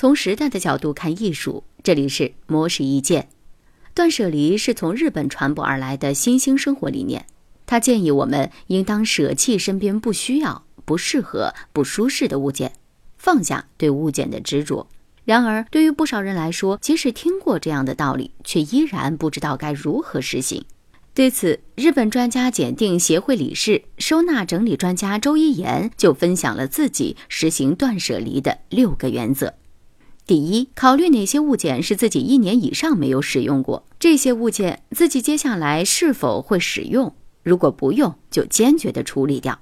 从时代的角度看艺术，这里是模式意见。断舍离是从日本传播而来的新兴生活理念。他建议我们应当舍弃身边不需要、不适合、不舒适的物件，放下对物件的执着。然而，对于不少人来说，即使听过这样的道理，却依然不知道该如何实行。对此，日本专家检定协会理事、收纳整理专家周一言就分享了自己实行断舍离的六个原则。第一，考虑哪些物件是自己一年以上没有使用过，这些物件自己接下来是否会使用？如果不用，就坚决的处理掉。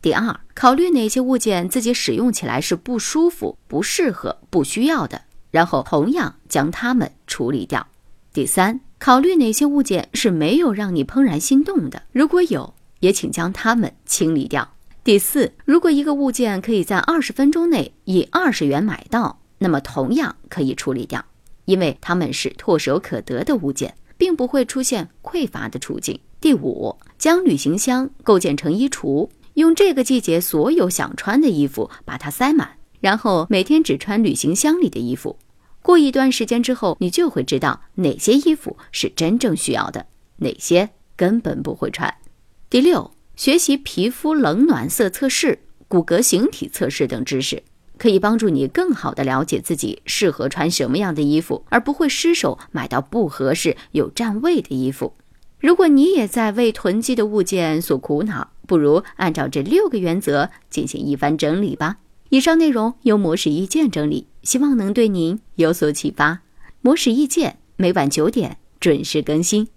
第二，考虑哪些物件自己使用起来是不舒服、不适合、不需要的，然后同样将它们处理掉。第三，考虑哪些物件是没有让你怦然心动的，如果有，也请将它们清理掉。第四，如果一个物件可以在二十分钟内以二十元买到。那么同样可以处理掉，因为它们是唾手可得的物件，并不会出现匮乏的处境。第五，将旅行箱构建成衣橱，用这个季节所有想穿的衣服把它塞满，然后每天只穿旅行箱里的衣服。过一段时间之后，你就会知道哪些衣服是真正需要的，哪些根本不会穿。第六，学习皮肤冷暖色测试、骨骼形体测试等知识。可以帮助你更好的了解自己适合穿什么样的衣服，而不会失手买到不合适、有占位的衣服。如果你也在为囤积的物件所苦恼，不如按照这六个原则进行一番整理吧。以上内容由模式意见整理，希望能对您有所启发。模式意见每晚九点准时更新。